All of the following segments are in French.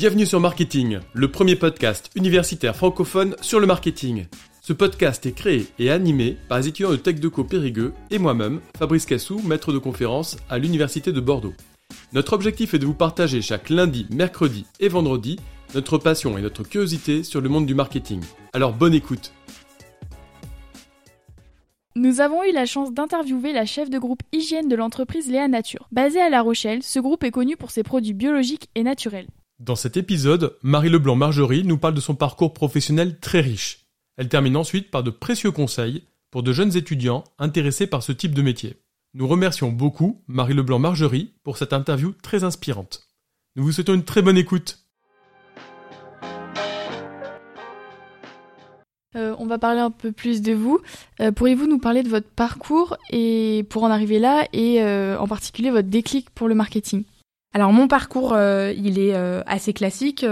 Bienvenue sur Marketing, le premier podcast universitaire francophone sur le marketing. Ce podcast est créé et animé par les étudiants de TechDeco Périgueux et moi-même, Fabrice Cassou, maître de conférence à l'Université de Bordeaux. Notre objectif est de vous partager chaque lundi, mercredi et vendredi notre passion et notre curiosité sur le monde du marketing. Alors bonne écoute nous avons eu la chance d'interviewer la chef de groupe hygiène de l'entreprise Léa Nature. Basée à La Rochelle, ce groupe est connu pour ses produits biologiques et naturels. Dans cet épisode, Marie Leblanc-Margerie nous parle de son parcours professionnel très riche. Elle termine ensuite par de précieux conseils pour de jeunes étudiants intéressés par ce type de métier. Nous remercions beaucoup Marie Leblanc-Margerie pour cette interview très inspirante. Nous vous souhaitons une très bonne écoute. Euh, on va parler un peu plus de vous. Euh, pourriez-vous nous parler de votre parcours et pour en arriver là et euh, en particulier votre déclic pour le marketing? Alors mon parcours, il est assez classique.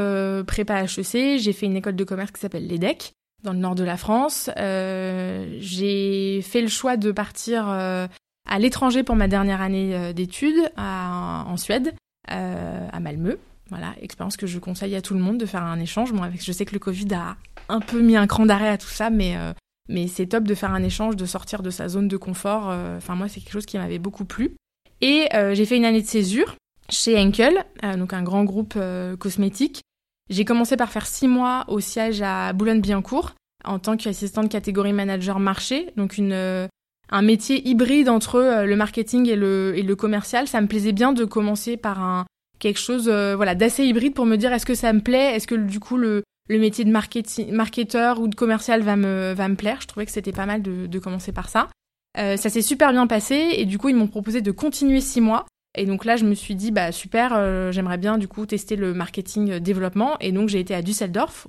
prépa HEC, j'ai fait une école de commerce qui s'appelle l'EDEC dans le nord de la France. j'ai fait le choix de partir à l'étranger pour ma dernière année d'études en Suède, à Malmö. Voilà, expérience que je conseille à tout le monde de faire un échange. Moi, avec, je sais que le Covid a un peu mis un cran d'arrêt à tout ça, mais euh, mais c'est top de faire un échange, de sortir de sa zone de confort. Euh, enfin, moi, c'est quelque chose qui m'avait beaucoup plu. Et euh, j'ai fait une année de césure chez Henkel, donc un grand groupe cosmétique. J'ai commencé par faire six mois au siège à Boulogne-Billancourt en tant qu'assistante catégorie manager marché, donc une un métier hybride entre le marketing et le, et le commercial. Ça me plaisait bien de commencer par un quelque chose voilà d'assez hybride pour me dire est-ce que ça me plaît, est-ce que du coup le le métier de marketeur ou de commercial va me, va me plaire? Je trouvais que c'était pas mal de, de commencer par ça. Euh, ça s'est super bien passé et du coup ils m'ont proposé de continuer six mois. Et donc là je me suis dit bah super, euh, j'aimerais bien du coup tester le marketing euh, développement. Et donc j'ai été à Düsseldorf,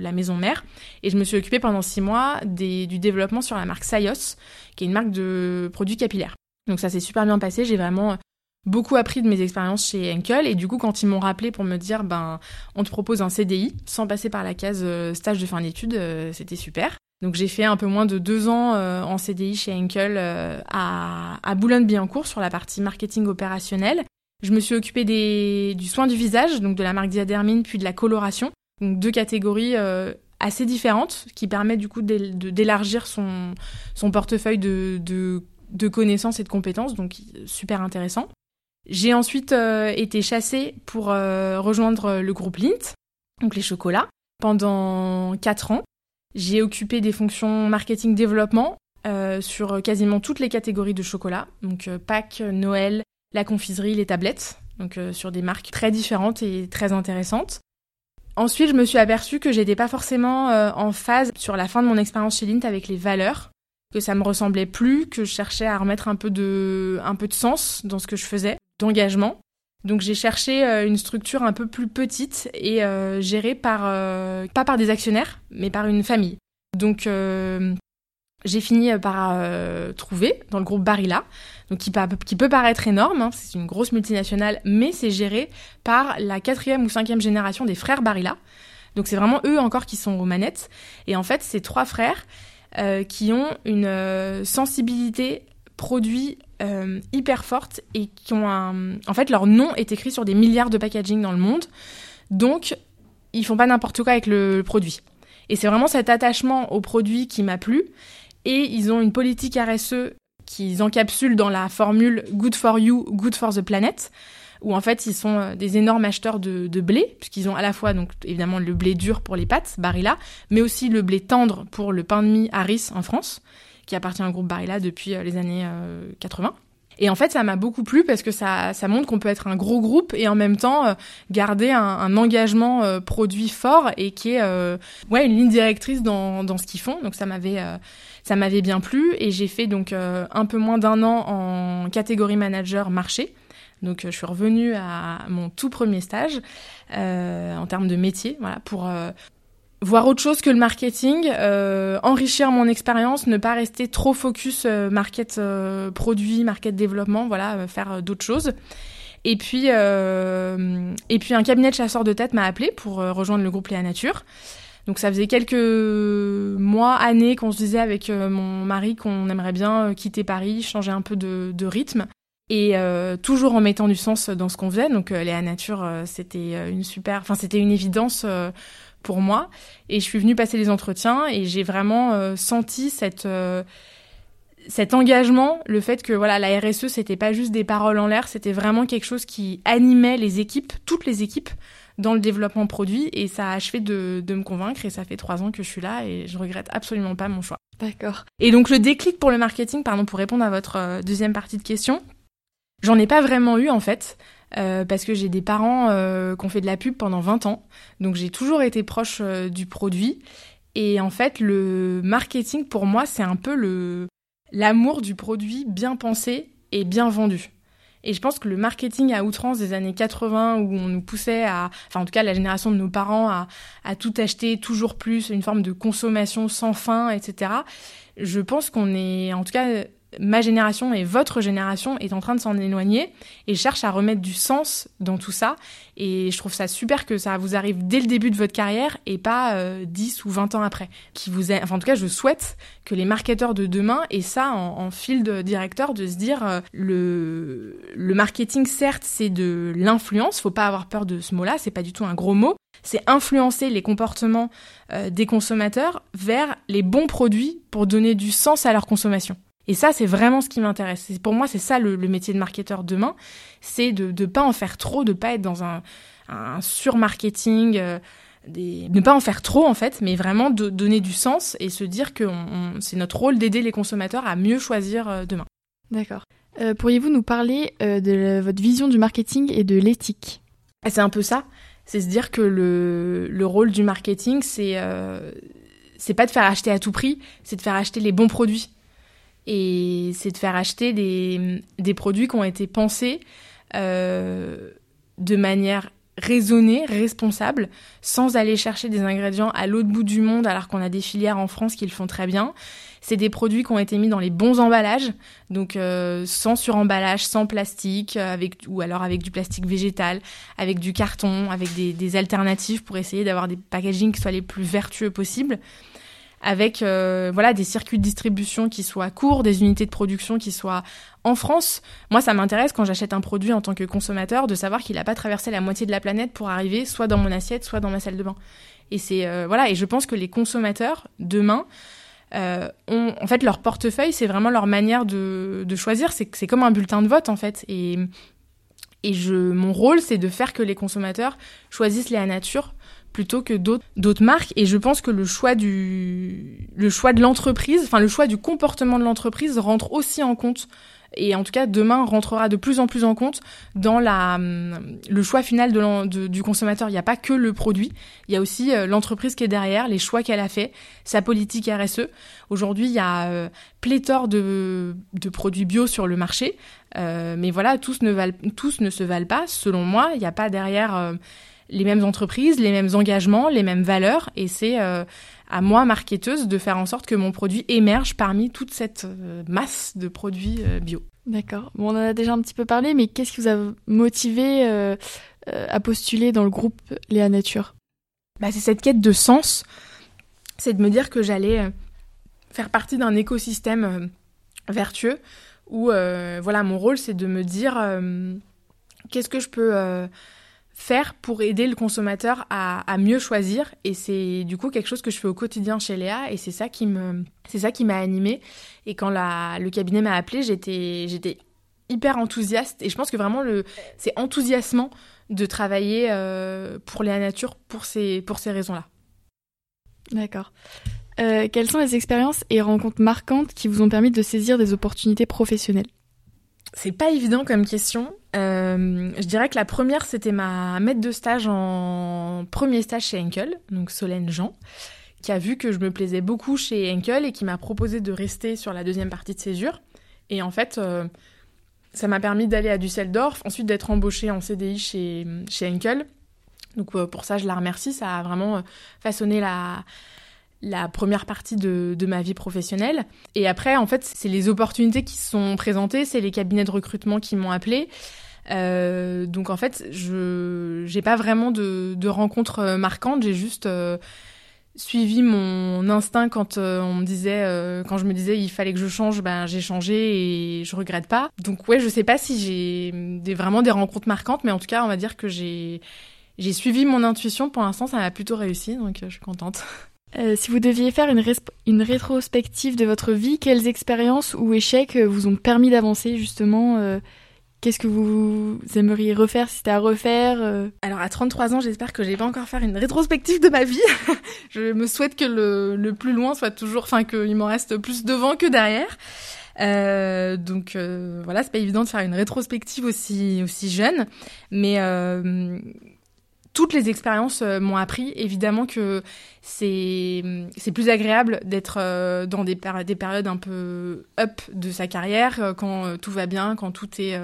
la maison mère, et je me suis occupée pendant six mois du développement sur la marque Sayos, qui est une marque de produits capillaires. Donc ça s'est super bien passé, j'ai vraiment beaucoup appris de mes expériences chez Henkel. Et du coup quand ils m'ont rappelé pour me dire ben on te propose un CDI sans passer par la case euh, stage de fin d'études euh, c'était super donc j'ai fait un peu moins de deux ans euh, en CDI chez Henkel à, à Boulogne-Billancourt sur la partie marketing opérationnel je me suis occupée des, du soin du visage donc de la marque Diadermine puis de la coloration donc deux catégories assez différentes qui permettent du coup d'élargir son, son portefeuille de, de de connaissances et de compétences, donc super intéressant. J'ai ensuite euh, été chassée pour euh, rejoindre le groupe Lint, donc les chocolats, pendant 4 ans. J'ai occupé des fonctions marketing développement euh, sur quasiment toutes les catégories de chocolat, donc Pâques, Noël, la confiserie, les tablettes, donc sur des marques très différentes et très intéressantes. Ensuite, je me suis aperçue que j'étais pas forcément en phase sur la fin de mon expérience chez Lint avec les valeurs, que ça me ressemblait plus, que je cherchais à remettre un peu de, un peu de sens dans ce que je faisais d'engagement. Donc j'ai cherché euh, une structure un peu plus petite et euh, gérée par euh, pas par des actionnaires, mais par une famille. Donc j'ai fini par trouver dans le groupe Barilla, donc qui, peut paraître énorme, hein, c'est une grosse multinationale, mais c'est géré par la quatrième ou cinquième génération des frères Barilla. Donc c'est vraiment eux encore qui sont aux manettes. Et en fait, c'est trois frères qui ont une sensibilité produit euh, hyper fortes et qui ont un... En fait, leur nom est écrit sur des milliards de packaging dans le monde. Donc, ils font pas n'importe quoi avec le, produit. Et c'est vraiment cet attachement au produit qui m'a plu. Et ils ont une politique RSE qu'ils encapsulent dans la formule Good for you, good for the planet, où en fait ils sont euh, des énormes acheteurs de, de blé, puisqu'ils ont à la fois donc évidemment le blé dur pour les pâtes, Barilla, mais aussi le blé tendre pour le pain de mie Harris en France qui appartient au groupe Barilla depuis euh, les années 80. Euh, et en fait, ça m'a beaucoup plu parce que ça, ça montre qu'on peut être un gros groupe et en même temps euh, garder un, engagement produit fort et qui est ouais une ligne directrice dans, dans ce qu'ils font. Donc ça m'avait ça m'avait bien plu et j'ai fait donc un peu moins d'un an en catégorie manager marché. Donc je suis revenue à mon tout premier stage en termes de métier, voilà, pour voir autre chose que le marketing, euh, enrichir mon expérience, ne pas rester trop focus euh, market euh, produit, market développement, voilà, faire d'autres choses. Et puis, et puis un cabinet de chasseurs de tête m'a appelé pour rejoindre le groupe Léa Nature. Donc ça faisait quelques mois, années qu'on se disait avec mon mari qu'on aimerait bien quitter Paris, changer un peu de, de rythme. Et toujours en mettant du sens dans ce qu'on faisait. Donc Léa Nature, c'était une super, enfin c'était une évidence pour moi. Et je suis venue passer les entretiens et j'ai vraiment senti cette cet engagement, le fait que voilà la RSE c'était pas juste des paroles en l'air, c'était vraiment quelque chose qui animait les équipes, toutes les équipes dans le développement produit et ça a achevé de, de me convaincre et ça fait trois ans que je suis là et je regrette absolument pas mon choix. D'accord. Et donc le déclic pour le marketing, pardon, pour répondre à votre euh, deuxième partie de question, j'en ai pas vraiment eu en fait. Euh, parce que j'ai des parents euh, qui ont fait de la pub pendant 20 ans, donc j'ai toujours été proche du produit. Et en fait, le marketing pour moi, c'est un peu l'amour du produit bien pensé et bien vendu. Et je pense que le marketing à outrance des années 80, où on nous poussait à, enfin en tout cas la génération de nos parents, à tout acheter toujours plus, une forme de consommation sans fin, etc. Je pense qu'on est, en tout cas ma génération et votre génération est en train de s'en éloigner et cherche à remettre du sens dans tout ça. Et je trouve ça super que ça vous arrive dès le début de votre carrière et pas euh, 10 ou 20 ans après. Qui vous en tout cas, je souhaite que les marketeurs de demain aient ça en, en fil de directeur, de se dire euh, le, le marketing, certes, c'est de l'influence. Faut pas avoir peur de ce mot-là. C'est pas du tout un gros mot. C'est influencer les comportements euh, des consommateurs vers les bons produits pour donner du sens à leur consommation. Et ça, c'est vraiment ce qui m'intéresse. Pour moi, c'est ça le, métier de marketeur demain, c'est de ne pas en faire trop, de pas être dans un, un surmarketing, euh, des... ne pas en faire trop en fait, mais vraiment de donner du sens et se dire que c'est notre rôle d'aider les consommateurs à mieux choisir euh, demain. D'accord. Euh, pourriez-vous nous parler de votre vision du marketing et de l'éthique? Ah, C'est un peu ça. C'est se dire que le, le rôle du marketing, c'est c'est pas de faire acheter à tout prix, c'est de faire acheter les bons produits et c'est de faire acheter des, des, produits qui ont été pensés euh, de manière raisonnée, responsable, sans aller chercher des ingrédients à l'autre bout du monde alors qu'on a des filières en France qui le font très bien. C'est des produits qui ont été mis dans les bons emballages, donc euh, sans suremballage, sans plastique, avec ou alors avec du plastique végétal, avec du carton, avec des, des alternatives pour essayer d'avoir des packagings qui soient les plus vertueux possibles avec euh, voilà des circuits de distribution qui soient courts, des unités de production qui soient en France. Moi, ça m'intéresse quand j'achète un produit en tant que consommateur de savoir qu'il n'a pas traversé la moitié de la planète pour arriver soit dans mon assiette, soit dans ma salle de bain. Et c'est euh, voilà, et je pense que les consommateurs demain euh, ont en fait leur portefeuille, c'est vraiment leur manière de, de choisir. C'est comme un bulletin de vote en fait. Et et je mon rôle, c'est de faire que les consommateurs choisissent à nature plutôt que d'autres marques. Et je pense que le choix du le choix de l'entreprise enfin le choix du comportement de l'entreprise rentre aussi en compte. Et en tout cas demain rentrera de plus en plus en compte dans la le choix final de, du consommateur. Il n'y a pas que le produit. Il y a aussi euh, l'entreprise qui est derrière les choix qu'elle a fait sa politique RSE aujourd'hui il y a euh, pléthore de, de produits bio sur le marché. Euh, mais voilà tous ne valent tous ne se valent pas. Selon moi il n'y a pas derrière les mêmes entreprises, les mêmes engagements, les mêmes valeurs. Et c'est euh, à moi, marketeuse, de faire en sorte que mon produit émerge parmi toute cette euh, masse de produits euh, bio. D'accord. Bon, on en a déjà un petit peu parlé, mais qu'est-ce qui vous a motivé à postuler dans le groupe Léa Nature? Bah, C'est cette quête de sens. C'est de me dire que j'allais faire partie d'un écosystème vertueux où voilà mon rôle c'est de me dire qu'est-ce que je peux faire pour aider le consommateur à, mieux choisir. Et c'est du coup quelque chose que je fais au quotidien chez Léa. Et c'est ça qui me c'est ça qui m'a animée. Et quand la, le cabinet m'a appelé j'étais j'étais hyper enthousiaste. Et je pense que vraiment le c'est enthousiasmant de travailler euh, pour Léa Nature pour ces pour ces raisons là d'accord. Euh, quelles sont les expériences et rencontres marquantes qui vous ont permis de saisir des opportunités professionnelles? C'est pas évident comme question. Euh, je dirais que la première, c'était ma maître de stage en premier stage chez Henkel, donc Solène Jean, qui a vu que je me plaisais beaucoup chez Henkel et qui m'a proposé de rester sur la deuxième partie de césure. Et en fait, euh, ça m'a permis d'aller à Düsseldorf, ensuite d'être embauchée en CDI chez, chez Henkel. Donc euh, pour ça, je la remercie. Ça a vraiment façonné la, la première partie de, de, ma vie professionnelle. Et après, en fait, c'est les opportunités qui se sont présentées, c'est les cabinets de recrutement qui m'ont appelé. Euh, donc en fait, je j'ai pas vraiment de, de rencontres marquantes, j'ai juste euh, suivi mon instinct quand on me disait, quand je me disais il fallait que je change, ben j'ai changé et je regrette pas. Donc ouais, je sais pas si j'ai vraiment des rencontres marquantes, mais en tout cas, on va dire que j'ai j'ai suivi mon intuition. Pour l'instant, ça m'a plutôt réussi, donc je suis contente. Euh, si vous deviez faire une, une, rétrospective de votre vie, quelles expériences ou échecs euh, vous ont permis d'avancer justement euh, Qu'est-ce que vous aimeriez refaire si c'était à refaire Alors à 33 ans, j'espère que je vais encore faire une rétrospective de ma vie. je me souhaite que le, le, plus loin soit toujours, enfin qu'il m'en reste plus devant que derrière. Euh, donc voilà, c'est pas évident de faire une rétrospective aussi aussi jeune, mais toutes les expériences euh, m'ont appris évidemment que c'est plus agréable d'être euh, dans des, des périodes un peu up de sa carrière euh, quand tout va bien, quand tout est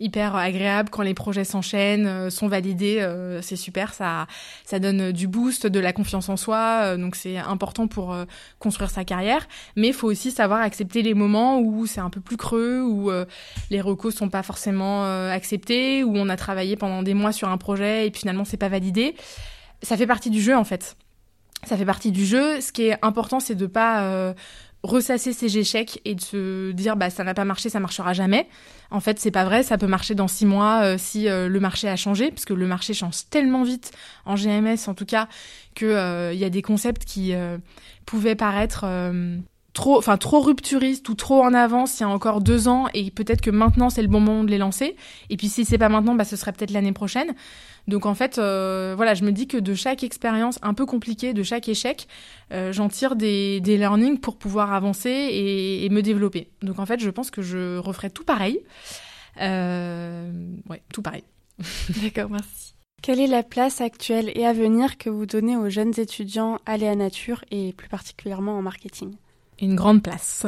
hyper agréable, quand les projets s'enchaînent, sont validés, c'est super, ça ça donne du boost, de la confiance en soi, donc c'est important pour construire sa carrière, mais il faut aussi savoir accepter les moments où c'est un peu plus creux, où les recos sont pas forcément acceptés, où on a travaillé pendant des mois sur un projet et puis finalement c'est pas validé. Ça fait partie du jeu en fait. Ça fait partie du jeu. Ce qui est important, c'est de pas euh, ressasser ses échecs et de se dire bah ça n'a pas marché, ça marchera jamais. En fait, c'est pas vrai. Ça peut marcher dans six mois euh, si euh, le marché a changé, parce que le marché change tellement vite en GMS en tout cas que il y a des concepts qui pouvaient paraître trop, enfin trop rupturistes ou trop en avance il y a encore deux ans et peut-être que maintenant c'est le bon moment de les lancer. Et puis si c'est pas maintenant, bah ce serait peut-être l'année prochaine. Donc en fait, euh, voilà, je me dis que de chaque expérience un peu compliquée, de chaque échec, euh, j'en tire des, learnings pour pouvoir avancer et, me développer. Donc en fait, je pense que je referai tout pareil. Euh, ouais, tout pareil. D'accord, merci. Quelle est la place actuelle et à venir que vous donnez aux jeunes étudiants à Nature et plus particulièrement en marketing? Une grande place.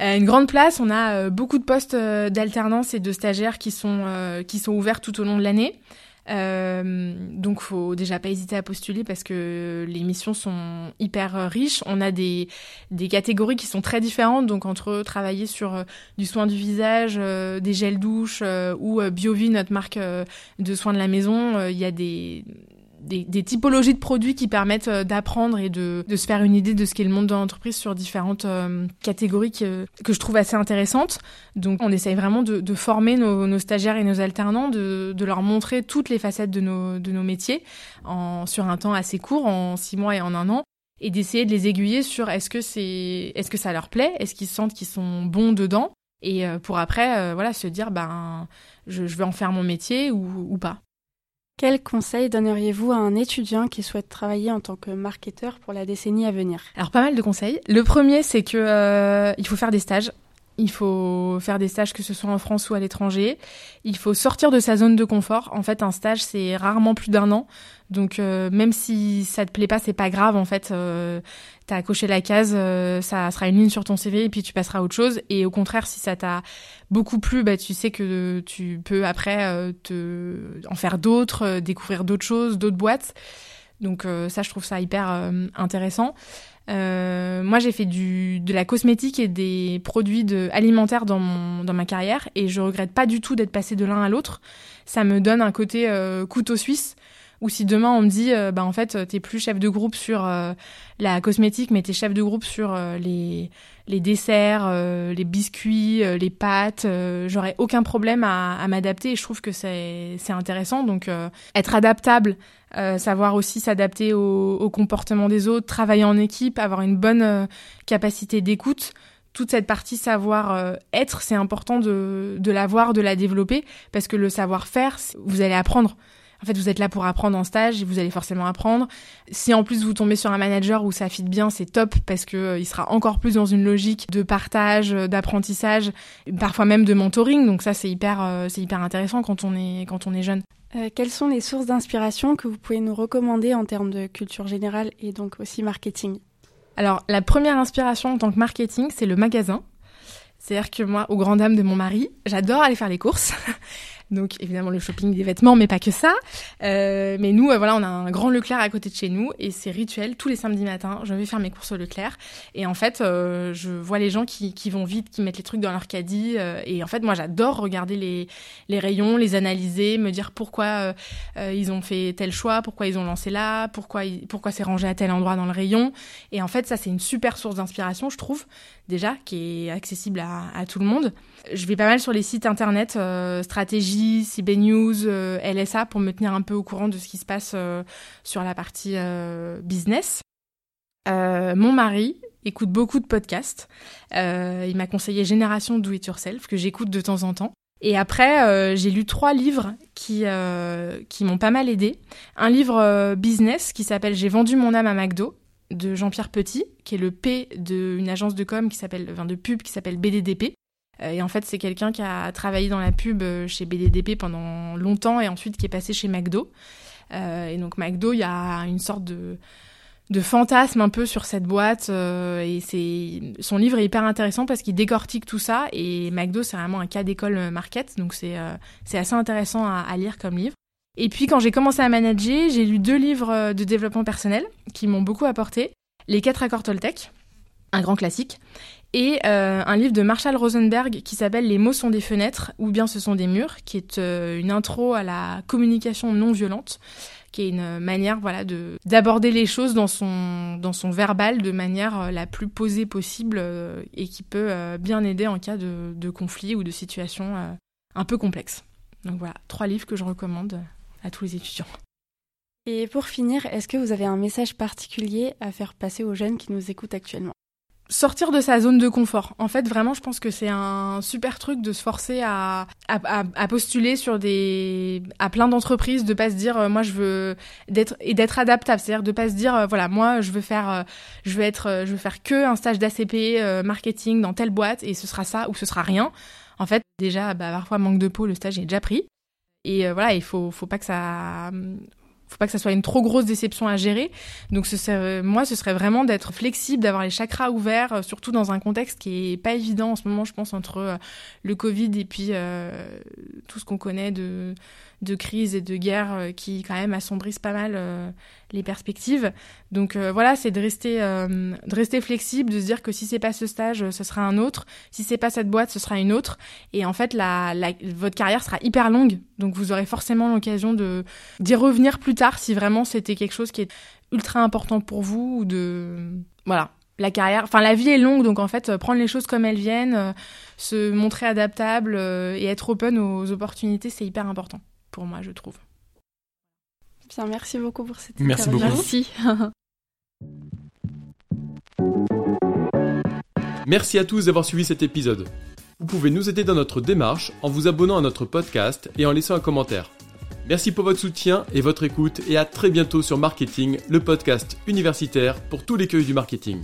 une grande place, on a beaucoup de postes d'alternance et de stagiaires qui sont, qui sont ouverts tout au long de l'année. Euh, donc, faut déjà pas hésiter à postuler parce que les missions sont hyper riches. On a des, des catégories qui sont très différentes. Donc, entre travailler sur euh, du soin du visage, euh, des gels douche euh, ou BioVie, notre marque de soins de la maison, il y a des des, typologies de produits qui permettent euh, d'apprendre et de, de, se faire une idée de ce qu'est le monde de l'entreprise sur différentes euh, catégories que, que, je trouve assez intéressantes. Donc on essaye vraiment de, de former nos, nos, stagiaires et nos alternants, de, de, leur montrer toutes les facettes de nos, de nos métiers en, sur un temps assez court, en six mois et en un an et d'essayer de les aiguiller sur est-ce que c'est est-ce que ça leur plaît est-ce qu'ils sentent qu'ils sont bons dedans et euh, pour après voilà se dire ben je, je vais en faire mon métier ou, ou pas quel conseil donneriez-vous à un étudiant qui souhaite travailler en tant que marketeur pour la décennie à venir? Alors pas mal de conseils. Le premier, c'est que euh, il faut faire des stages. Il faut faire des stages que ce soit en France ou à l'étranger. Il faut sortir de sa zone de confort. En fait, un stage c'est rarement plus d'un an. Donc euh, même si ça te plaît pas, c'est pas grave. En fait, euh, t'as coché la case, euh, ça sera une ligne sur ton CV et puis tu passeras à autre chose. Et au contraire, si ça t'a beaucoup plu, bah tu sais que tu peux après euh, te en faire d'autres, découvrir d'autres choses, d'autres boîtes. Donc ça, je trouve ça hyper intéressant. Moi, j'ai fait du, de la cosmétique et des produits de, alimentaires dans, mon, dans ma carrière et je regrette pas du tout d'être passé de l'un à l'autre. Ça me donne un côté couteau suisse ou si demain on me dit, euh, bah en fait, t'es plus chef de groupe sur euh, la cosmétique, mais t'es chef de groupe sur euh, les les desserts, les biscuits, les pâtes, j'aurais aucun problème à, m'adapter. Et je trouve que c'est intéressant. Donc être adaptable, savoir aussi s'adapter au, comportement des autres, travailler en équipe, avoir une bonne capacité d'écoute toute cette partie savoir être, c'est important de, de l'avoir, de la développer, parce que le savoir-faire, vous allez apprendre. En fait, vous êtes là pour apprendre en stage et vous allez forcément apprendre. Si en plus vous tombez sur un manager où ça fit bien, c'est top parce que euh, il sera encore plus dans une logique de partage, euh, d'apprentissage, parfois même de mentoring. Donc ça, c'est hyper, euh, c'est hyper intéressant quand on est quand on est jeune. quelles sont les sources d'inspiration que vous pouvez nous recommander en termes de culture générale et donc aussi marketing? Alors, la première inspiration en tant que marketing, c'est le magasin. C'est-à-dire que moi, au grand dame de mon mari, j'adore aller faire les courses. Donc évidemment le shopping des vêtements, mais pas que ça. Euh, mais nous, euh, voilà, on a un grand Leclerc à côté de chez nous et c'est rituel. Tous les samedis matins, je vais faire mes courses au Leclerc et en fait, euh, je vois les gens qui, vont vite, qui mettent les trucs dans leur caddie et en fait, moi, j'adore regarder les, rayons, les analyser, me dire pourquoi ils ont fait tel choix, pourquoi ils ont lancé là, pourquoi pourquoi c'est rangé à tel endroit dans le rayon. Et en fait, ça, c'est une super source d'inspiration, je trouve déjà, qui est accessible à, à, tout le monde. Je vais pas mal sur les sites internet, euh, CB News, euh, LSA, pour me tenir un peu au courant de ce qui se passe euh, sur la partie euh, business. Mon mari écoute beaucoup de podcasts. il m'a conseillé Génération Do It Yourself, que j'écoute de temps en temps. Et après, j'ai lu trois livres qui, qui m'ont pas mal aidé. Un livre business qui s'appelle J'ai vendu mon âme à McDo, de Jean-Pierre Petit, qui est le P d'une agence de com qui s'appelle, enfin de pub qui s'appelle BDDP. Euh, et en fait, c'est quelqu'un qui a travaillé dans la pub euh, chez BDDP pendant longtemps et ensuite qui est passé chez McDo. Euh, et donc McDo, il y a une sorte de fantasme un peu sur cette boîte et son livre est hyper intéressant parce qu'il décortique tout ça et McDo c'est vraiment un cas d'école market donc c'est c'est assez intéressant à, à, lire comme livre et puis quand j'ai commencé à manager, j'ai lu deux livres de développement personnel qui m'ont beaucoup apporté. Les quatre accords Toltec, un grand classique, et euh, un livre de Marshall Rosenberg qui s'appelle Les mots sont des fenêtres ou bien ce sont des murs, qui est euh, une intro à la communication non violente, qui est une manière voilà de d'aborder les choses dans son verbal de manière euh, la plus posée possible euh, et qui peut euh, bien aider en cas de, de conflit ou de situation euh, un peu complexe. Donc voilà, trois livres que je recommande à tous les étudiants. Et pour finir, est-ce que vous avez un message particulier à faire passer aux jeunes qui nous écoutent actuellement? Sortir de sa zone de confort. En fait, vraiment, je pense que c'est un super truc de se forcer à, postuler sur des, à plein d'entreprises, de pas se dire, euh, moi, je veux d'être et d'être adaptable. C'est-à-dire de pas se dire, euh, voilà, moi, je veux faire, euh, je veux être, je veux faire que un stage d'ACP marketing dans telle boîte et ce sera ça ou ce sera rien. En fait, déjà, bah, parfois manque de peau, le stage est déjà pris. Et voilà, il faut, faut pas que ça, faut pas que ça soit une trop grosse déception à gérer. Donc serait, moi, ce serait vraiment d'être flexible, d'avoir les chakras ouverts, euh, surtout dans un contexte qui est pas évident en ce moment, je pense, entre euh, le Covid et puis euh, tout ce qu'on connaît de, de crise et de guerre euh, qui quand même assombrissent pas mal euh, les perspectives. Donc euh, voilà, c'est de rester, de rester flexible, de se dire que si c'est pas ce stage, ce sera un autre. Si c'est pas cette boîte, ce sera une autre. Et en fait, la, la, votre carrière sera hyper longue, donc vous aurez forcément l'occasion de d'y revenir plus tard si vraiment c'était quelque chose qui est ultra important pour vous ou de voilà la carrière, enfin la vie est longue, donc en fait prendre les choses comme elles viennent, euh, se montrer adaptable euh, et être open aux opportunités, c'est hyper important pour moi, je trouve. Bien, merci beaucoup pour cette Merci beaucoup. Merci. Merci à tous d'avoir suivi cet épisode. Vous pouvez nous aider dans notre démarche en vous abonnant à notre podcast et en laissant un commentaire. Merci pour votre soutien et votre écoute et à très bientôt sur Marketing, le podcast universitaire pour tous les cueils du marketing.